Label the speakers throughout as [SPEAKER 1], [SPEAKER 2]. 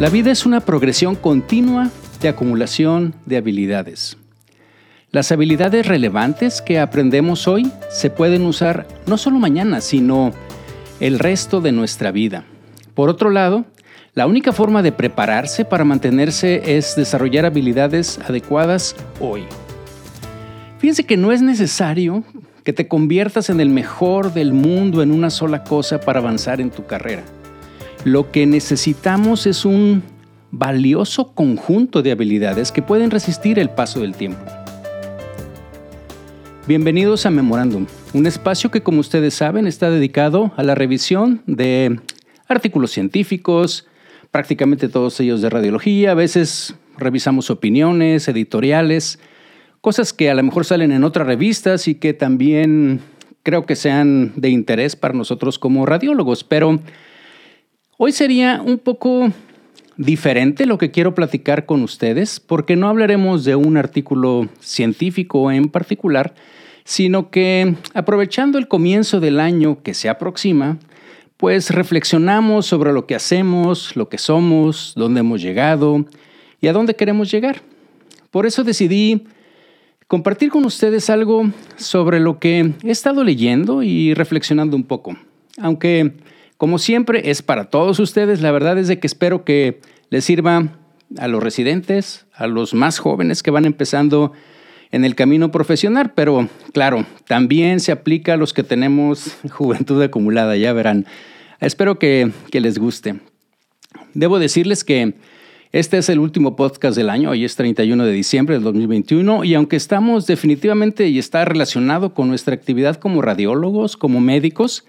[SPEAKER 1] La vida es una progresión continua de acumulación de habilidades. Las habilidades relevantes que aprendemos hoy se pueden usar no solo mañana, sino el resto de nuestra vida. Por otro lado, la única forma de prepararse para mantenerse es desarrollar habilidades adecuadas hoy. Fíjense que no es necesario que te conviertas en el mejor del mundo en una sola cosa para avanzar en tu carrera. Lo que necesitamos es un valioso conjunto de habilidades que pueden resistir el paso del tiempo. Bienvenidos a Memorándum, un espacio que como ustedes saben está dedicado a la revisión de artículos científicos, prácticamente todos ellos de radiología, a veces revisamos opiniones, editoriales, cosas que a lo mejor salen en otras revistas y que también creo que sean de interés para nosotros como radiólogos, pero Hoy sería un poco diferente lo que quiero platicar con ustedes, porque no hablaremos de un artículo científico en particular, sino que aprovechando el comienzo del año que se aproxima, pues reflexionamos sobre lo que hacemos, lo que somos, dónde hemos llegado y a dónde queremos llegar. Por eso decidí compartir con ustedes algo sobre lo que he estado leyendo y reflexionando un poco. Aunque como siempre, es para todos ustedes. La verdad es de que espero que les sirva a los residentes, a los más jóvenes que van empezando en el camino profesional, pero claro, también se aplica a los que tenemos juventud acumulada, ya verán. Espero que, que les guste. Debo decirles que este es el último podcast del año, hoy es 31 de diciembre del 2021 y aunque estamos definitivamente y está relacionado con nuestra actividad como radiólogos, como médicos,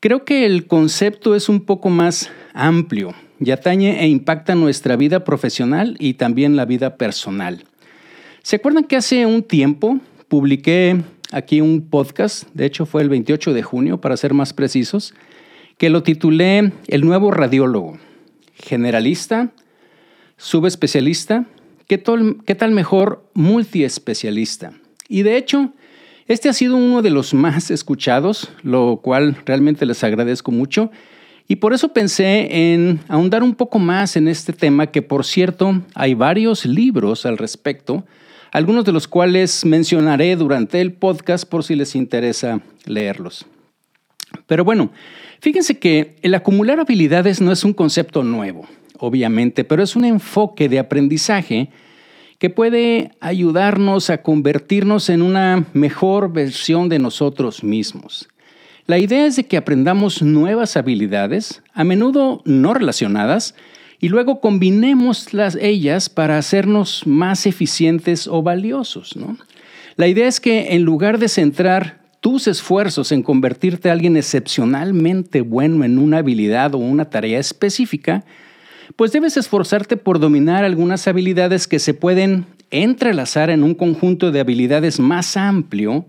[SPEAKER 1] Creo que el concepto es un poco más amplio y atañe e impacta nuestra vida profesional y también la vida personal. ¿Se acuerdan que hace un tiempo publiqué aquí un podcast, de hecho fue el 28 de junio para ser más precisos, que lo titulé El nuevo radiólogo, generalista, subespecialista, ¿qué tal, mejor multiespecialista? Y de hecho, este ha sido uno de los más escuchados, lo cual realmente les agradezco mucho. Y por eso pensé en ahondar un poco más en este tema, que por cierto hay varios libros al respecto, algunos de los cuales mencionaré durante el podcast por si les interesa leerlos. Pero bueno, fíjense que el acumular habilidades no es un concepto nuevo, obviamente, pero es un enfoque de aprendizaje que puede ayudarnos a convertirnos en una mejor versión de nosotros mismos. La idea es de que aprendamos nuevas habilidades, a menudo no relacionadas, y luego combinemos las, ellas para hacernos más eficientes o valiosos. La idea es que en lugar de centrar tus esfuerzos en convertirte en alguien excepcionalmente bueno en una habilidad o una tarea específica, pues debes esforzarte por dominar algunas habilidades que se pueden entrelazar en un conjunto de habilidades más amplio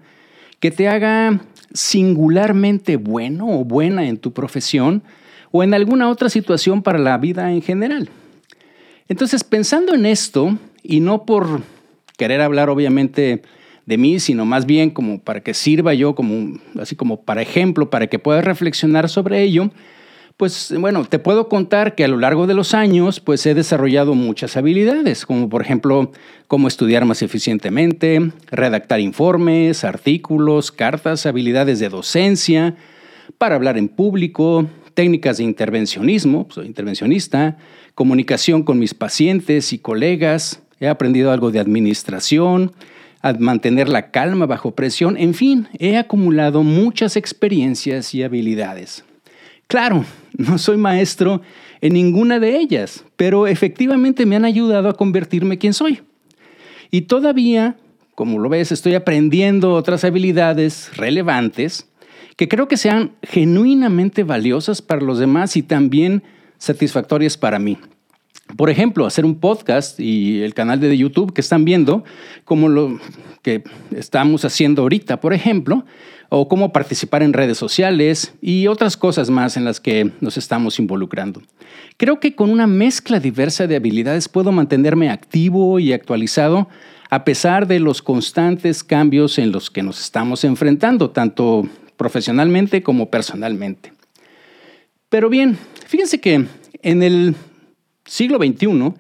[SPEAKER 1] que te haga singularmente bueno o buena en tu profesión o en alguna otra situación para la vida en general. Entonces, pensando en esto, y no por querer hablar obviamente de mí, sino más bien como para que sirva yo como así como para ejemplo, para que puedas reflexionar sobre ello, pues bueno, te puedo contar que a lo largo de los años pues he desarrollado muchas habilidades, como por ejemplo cómo estudiar más eficientemente, redactar informes, artículos, cartas, habilidades de docencia, para hablar en público, técnicas de intervencionismo, soy intervencionista, comunicación con mis pacientes y colegas, he aprendido algo de administración, a mantener la calma bajo presión, en fin, he acumulado muchas experiencias y habilidades. Claro, no soy maestro en ninguna de ellas, pero efectivamente me han ayudado a convertirme quien soy. Y todavía, como lo ves, estoy aprendiendo otras habilidades relevantes que creo que sean genuinamente valiosas para los demás y también satisfactorias para mí. Por ejemplo, hacer un podcast y el canal de YouTube que están viendo, como lo que estamos haciendo ahorita, por ejemplo, o cómo participar en redes sociales y otras cosas más en las que nos estamos involucrando. Creo que con una mezcla diversa de habilidades puedo mantenerme activo y actualizado a pesar de los constantes cambios en los que nos estamos enfrentando, tanto profesionalmente como personalmente. Pero bien, fíjense que en el siglo XXI,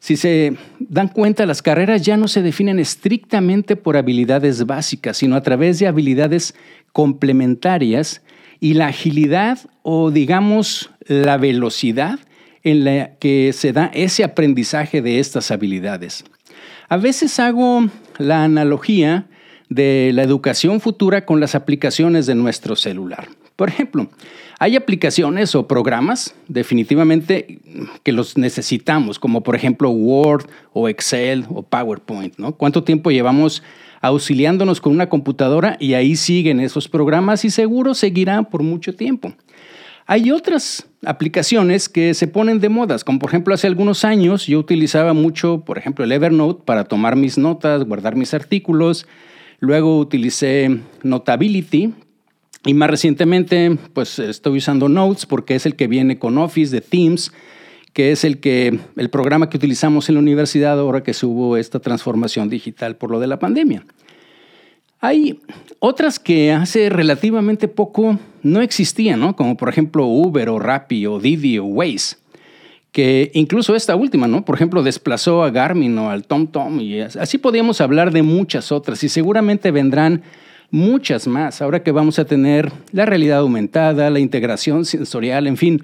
[SPEAKER 1] si se dan cuenta, las carreras ya no se definen estrictamente por habilidades básicas, sino a través de habilidades complementarias y la agilidad o digamos la velocidad en la que se da ese aprendizaje de estas habilidades. A veces hago la analogía de la educación futura con las aplicaciones de nuestro celular. Por ejemplo, hay aplicaciones o programas definitivamente que los necesitamos, como por ejemplo Word o Excel o PowerPoint, ¿no? ¿Cuánto tiempo llevamos auxiliándonos con una computadora y ahí siguen esos programas y seguro seguirán por mucho tiempo? Hay otras aplicaciones que se ponen de modas, como por ejemplo hace algunos años yo utilizaba mucho, por ejemplo, el Evernote para tomar mis notas, guardar mis artículos. Luego utilicé Notability y más recientemente pues estoy usando Notes porque es el que viene con Office de Teams, que es el que el programa que utilizamos en la universidad ahora que se hubo esta transformación digital por lo de la pandemia. Hay otras que hace relativamente poco no existían, ¿no? Como por ejemplo Uber o Rappi o Didi o Waze, que incluso esta última, ¿no? Por ejemplo, desplazó a Garmin o al TomTom y así podríamos hablar de muchas otras y seguramente vendrán muchas más ahora que vamos a tener la realidad aumentada, la integración sensorial, en fin.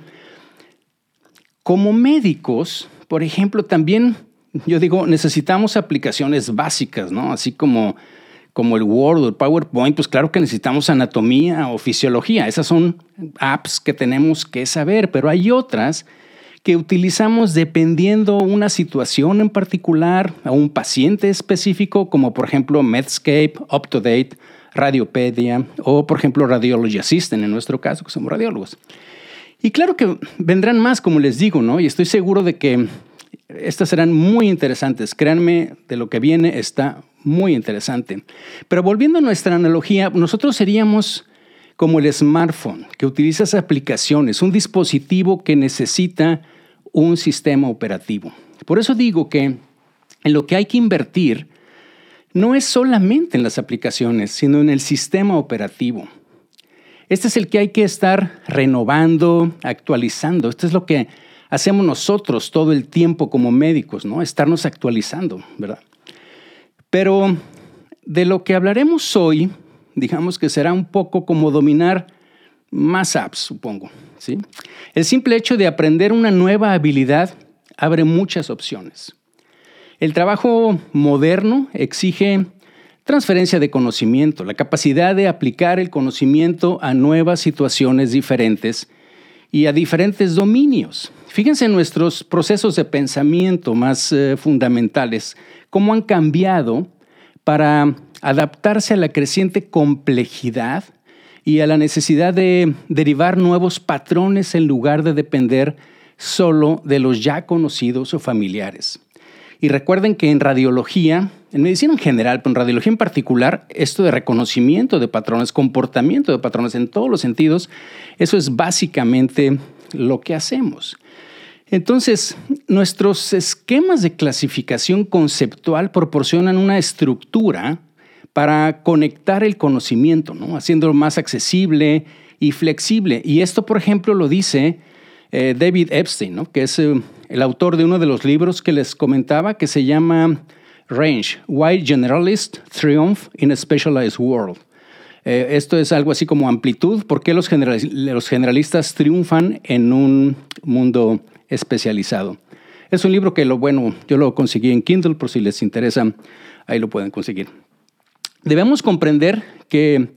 [SPEAKER 1] Como médicos, por ejemplo, también yo digo, necesitamos aplicaciones básicas, ¿no? Así como como el Word o el PowerPoint, pues claro que necesitamos anatomía o fisiología. Esas son apps que tenemos que saber, pero hay otras que utilizamos dependiendo una situación en particular, a un paciente específico, como por ejemplo Medscape, UpToDate, Radiopedia o por ejemplo Radiology Assistant en nuestro caso, que somos radiólogos. Y claro que vendrán más, como les digo, ¿no? Y estoy seguro de que estas serán muy interesantes. Créanme, de lo que viene está muy interesante. Pero volviendo a nuestra analogía, nosotros seríamos como el smartphone, que utiliza esas aplicaciones, un dispositivo que necesita un sistema operativo. Por eso digo que en lo que hay que invertir no es solamente en las aplicaciones, sino en el sistema operativo. Este es el que hay que estar renovando, actualizando. Esto es lo que hacemos nosotros todo el tiempo como médicos, ¿no? Estarnos actualizando, ¿verdad? Pero de lo que hablaremos hoy, digamos que será un poco como dominar más apps, supongo. ¿sí? El simple hecho de aprender una nueva habilidad abre muchas opciones. El trabajo moderno exige transferencia de conocimiento, la capacidad de aplicar el conocimiento a nuevas situaciones diferentes y a diferentes dominios. Fíjense en nuestros procesos de pensamiento más eh, fundamentales cómo han cambiado para adaptarse a la creciente complejidad y a la necesidad de derivar nuevos patrones en lugar de depender solo de los ya conocidos o familiares. Y recuerden que en radiología, en medicina en general, pero en radiología en particular, esto de reconocimiento de patrones, comportamiento de patrones en todos los sentidos, eso es básicamente lo que hacemos. Entonces, nuestros esquemas de clasificación conceptual proporcionan una estructura para conectar el conocimiento, ¿no? haciéndolo más accesible y flexible. Y esto, por ejemplo, lo dice eh, David Epstein, que es eh, el autor de uno de los libros que les comentaba, que se llama Range, Why Generalists Triumph in a Specialized World. Eh, esto es algo así como amplitud, ¿por qué los, los generalistas triunfan en un mundo especializado. Es un libro que lo bueno, yo lo conseguí en Kindle por si les interesa, ahí lo pueden conseguir. Debemos comprender que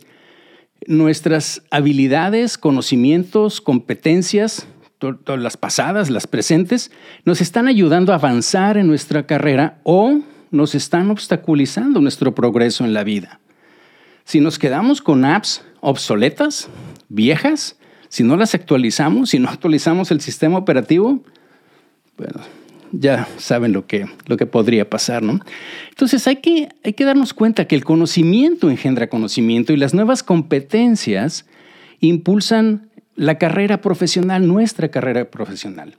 [SPEAKER 1] nuestras habilidades, conocimientos, competencias, todas las pasadas, las presentes, nos están ayudando a avanzar en nuestra carrera o nos están obstaculizando nuestro progreso en la vida. Si nos quedamos con apps obsoletas, viejas, si no las actualizamos, si no actualizamos el sistema operativo, bueno, ya saben lo que, lo que podría pasar, ¿no? Entonces hay que, hay que darnos cuenta que el conocimiento engendra conocimiento y las nuevas competencias impulsan la carrera profesional, nuestra carrera profesional.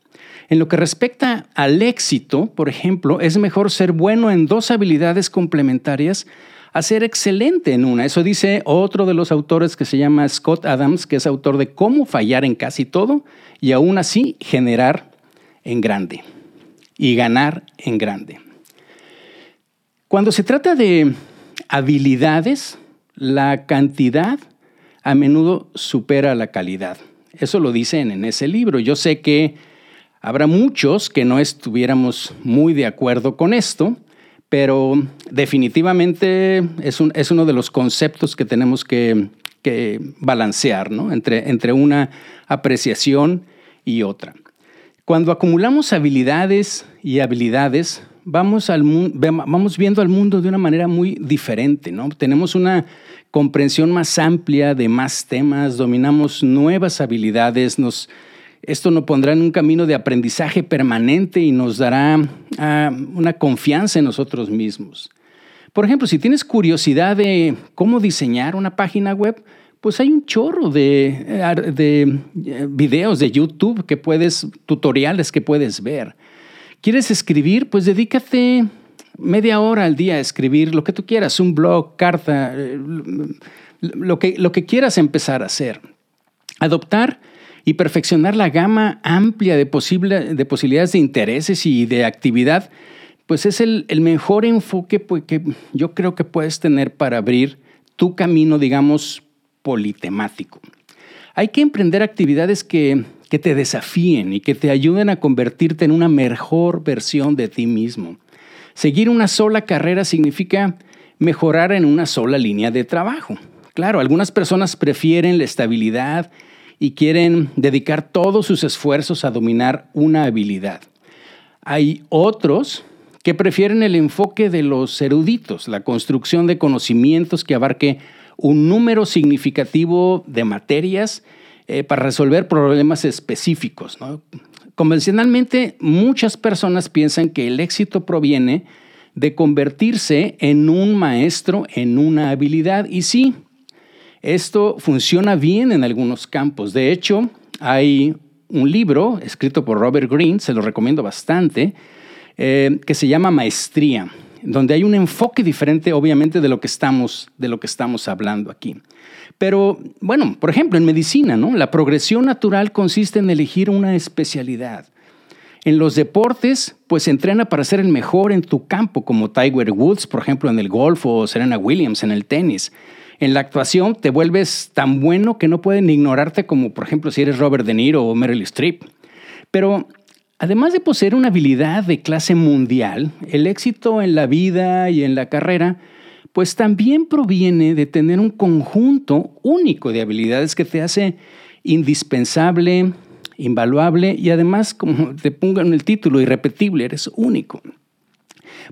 [SPEAKER 1] En lo que respecta al éxito, por ejemplo, es mejor ser bueno en dos habilidades complementarias a ser excelente en una. Eso dice otro de los autores que se llama Scott Adams, que es autor de Cómo fallar en casi todo y aún así generar en grande y ganar en grande. Cuando se trata de habilidades, la cantidad a menudo supera la calidad. Eso lo dicen en ese libro. Yo sé que habrá muchos que no estuviéramos muy de acuerdo con esto, pero definitivamente es, uno de los conceptos que tenemos que, balancear entre, entre una apreciación y otra. Cuando acumulamos habilidades y habilidades, vamos, al, vamos viendo al mundo de una manera muy diferente, ¿no? Tenemos una comprensión más amplia de más temas, dominamos nuevas habilidades, nos, esto nos pondrá en un camino de aprendizaje permanente y nos dará ah, una confianza en nosotros mismos. Por ejemplo, si tienes curiosidad de cómo diseñar una página web, pues hay un chorro de, eh, de eh, videos de YouTube que puedes, tutoriales que puedes ver. ¿Quieres escribir? Pues dedícate media hora al día a escribir lo que tú quieras, un blog, carta, eh, lo que, lo que quieras empezar a hacer. Adoptar y perfeccionar la gama amplia de, posible, de posibilidades de intereses y de actividad, pues es el, mejor enfoque que yo creo que puedes tener para abrir tu camino, digamos, politemático. Hay que emprender actividades que, que te desafíen y que te ayuden a convertirte en una mejor versión de ti mismo. Seguir una sola carrera significa mejorar en una sola línea de trabajo. Claro, algunas personas prefieren la estabilidad y quieren dedicar todos sus esfuerzos a dominar una habilidad. Hay otros que prefieren el enfoque de los eruditos, la construcción de conocimientos que abarque un número significativo de materias eh, para resolver problemas específicos. Convencionalmente, muchas personas piensan que el éxito proviene de convertirse en un maestro en una habilidad. Y sí, esto funciona bien en algunos campos. De hecho, hay un libro escrito por Robert Greene, se lo recomiendo bastante, eh, que se llama Maestría, donde hay un enfoque diferente, obviamente, de lo que estamos, de lo que estamos hablando aquí. Pero, bueno, por ejemplo, en medicina, ¿no? La progresión natural consiste en elegir una especialidad. En los deportes, pues entrena para ser el mejor en tu campo, como Tiger Woods, por ejemplo, en el golf o Serena Williams en el tenis. En la actuación te vuelves tan bueno que no pueden ignorarte como, por ejemplo, si eres Robert De Niro o Meryl Streep. Pero además de poseer una habilidad de clase mundial, el éxito en la vida y en la carrera pues también proviene de tener un conjunto único de habilidades que te hace indispensable, invaluable y además, como te pongo en el título, irrepetible, eres único.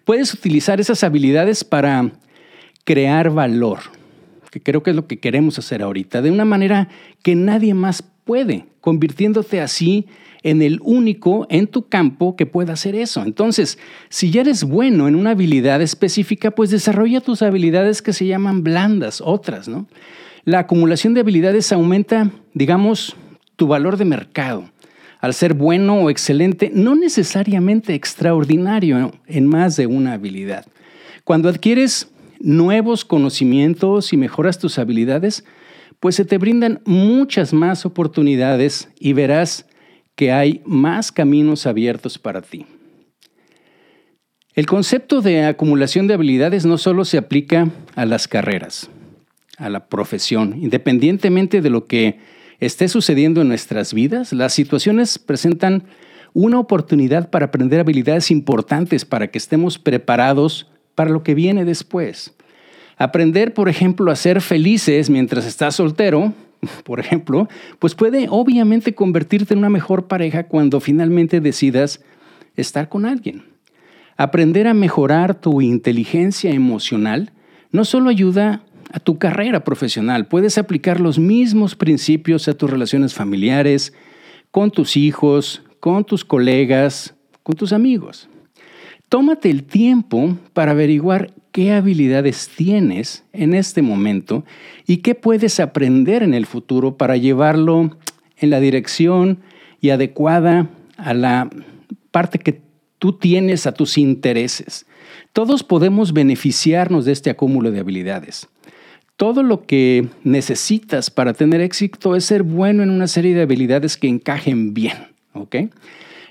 [SPEAKER 1] Puedes utilizar esas habilidades para crear valor, que creo que es lo que queremos hacer ahorita, de una manera que nadie más puede, convirtiéndote así en el único en tu campo que pueda hacer eso. Entonces, si ya eres bueno en una habilidad específica, pues desarrolla tus habilidades que se llaman blandas, otras, ¿no? La acumulación de habilidades aumenta, digamos, tu valor de mercado. Al ser bueno o excelente, no necesariamente extraordinario en más de una habilidad. Cuando adquieres nuevos conocimientos y mejoras tus habilidades, pues se te brindan muchas más oportunidades y verás que hay más caminos abiertos para ti. El concepto de acumulación de habilidades no solo se aplica a las carreras, a la profesión. Independientemente de lo que esté sucediendo en nuestras vidas, las situaciones presentan una oportunidad para aprender habilidades importantes para que estemos preparados para lo que viene después. Aprender, por ejemplo, a ser felices mientras estás soltero por ejemplo, pues puede obviamente convertirte en una mejor pareja cuando finalmente decidas estar con alguien. Aprender a mejorar tu inteligencia emocional no solo ayuda a tu carrera profesional, puedes aplicar los mismos principios a tus relaciones familiares, con tus hijos, con tus colegas, con tus amigos. Tómate el tiempo para averiguar qué habilidades tienes en este momento y qué puedes aprender en el futuro para llevarlo en la dirección y adecuada a la parte que tú tienes a tus intereses. Todos podemos beneficiarnos de este acúmulo de habilidades. Todo lo que necesitas para tener éxito es ser bueno en una serie de habilidades que encajen bien, ¿ok?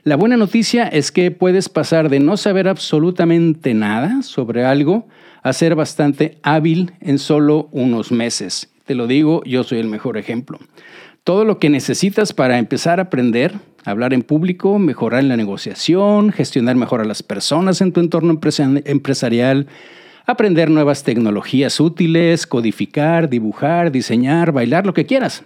[SPEAKER 1] La buena noticia es que puedes pasar de no saber absolutamente nada sobre algo a ser bastante hábil en solo unos meses. Te lo digo, yo soy el mejor ejemplo. Todo lo que necesitas para empezar a aprender, hablar en público, mejorar la negociación, gestionar mejor a las personas en tu entorno empresarial, aprender nuevas tecnologías útiles, codificar, dibujar, diseñar, bailar, lo que quieras.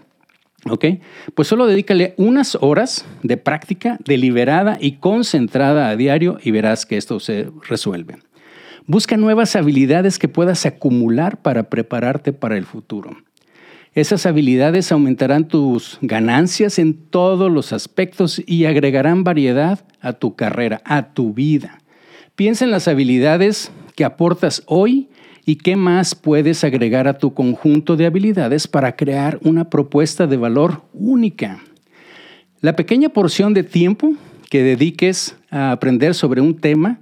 [SPEAKER 1] ¿Ok? Pues solo dedícale unas horas de práctica deliberada y concentrada a diario y verás que esto se resuelve. Busca nuevas habilidades que puedas acumular para prepararte para el futuro. Esas habilidades aumentarán tus ganancias en todos los aspectos y agregarán variedad a tu carrera, a tu vida. Piensa en las habilidades que aportas hoy y qué más puedes agregar a tu conjunto de habilidades para crear una propuesta de valor única. La pequeña porción de tiempo que dediques a aprender sobre un tema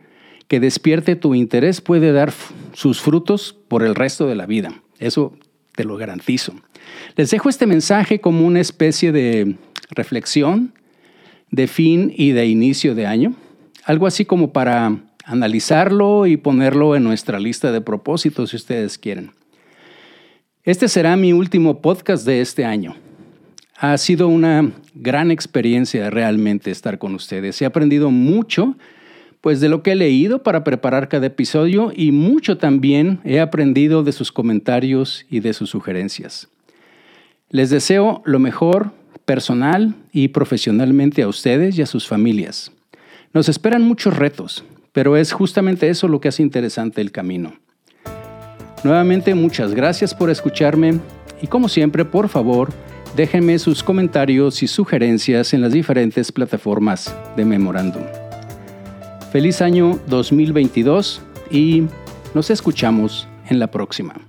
[SPEAKER 1] que despierte tu interés puede dar sus frutos por el resto de la vida. Eso te lo garantizo. Les dejo este mensaje como una especie de reflexión de fin y de inicio de año. Algo así como para analizarlo y ponerlo en nuestra lista de propósitos si ustedes quieren. Este será mi último podcast de este año. Ha sido una gran experiencia realmente estar con ustedes. He aprendido mucho pues de lo que he leído para preparar cada episodio y mucho también he aprendido de sus comentarios y de sus sugerencias. Les deseo lo mejor personal y profesionalmente a ustedes y a sus familias. Nos esperan muchos retos, pero es justamente eso lo que hace interesante el camino. Nuevamente muchas gracias por escucharme y como siempre, por favor, déjenme sus comentarios y sugerencias en las diferentes plataformas de Memorándum. Feliz año 2022 y nos escuchamos en la próxima.